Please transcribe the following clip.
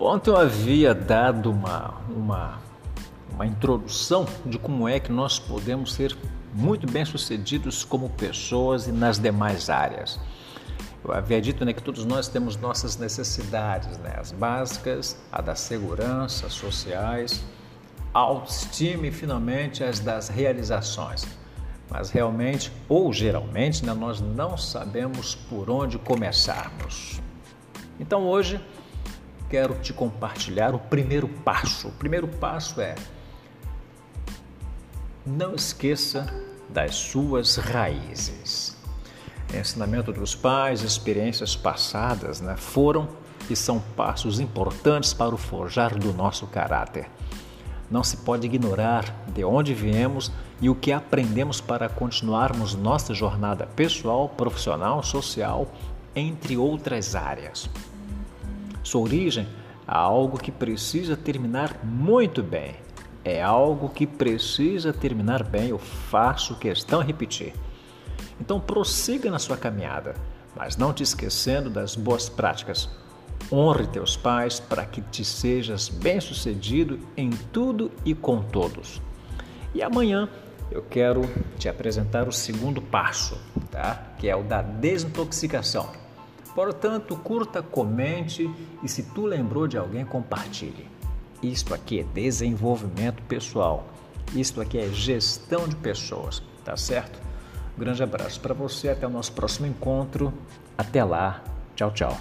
Ontem eu havia dado uma, uma, uma introdução de como é que nós podemos ser muito bem-sucedidos como pessoas e nas demais áreas. Eu havia dito né, que todos nós temos nossas necessidades, né, as básicas, a da segurança, sociais, autoestima e finalmente as das realizações. Mas realmente, ou geralmente, né, nós não sabemos por onde começarmos. Então hoje quero te compartilhar o primeiro passo. O primeiro passo é não esqueça das suas raízes. Ensinamento dos pais, experiências passadas, né, foram e são passos importantes para o forjar do nosso caráter. Não se pode ignorar de onde viemos e o que aprendemos para continuarmos nossa jornada pessoal, profissional, social, entre outras áreas. Sua origem é algo que precisa terminar muito bem. É algo que precisa terminar bem, eu faço questão de repetir. Então prossiga na sua caminhada, mas não te esquecendo das boas práticas. Honre teus pais para que te sejas bem-sucedido em tudo e com todos. E amanhã eu quero te apresentar o segundo passo, tá? Que é o da desintoxicação. Portanto, curta, comente e se tu lembrou de alguém, compartilhe. Isto aqui é desenvolvimento pessoal. Isto aqui é gestão de pessoas, tá certo? grande abraço para você, até o nosso próximo encontro. Até lá. Tchau, tchau.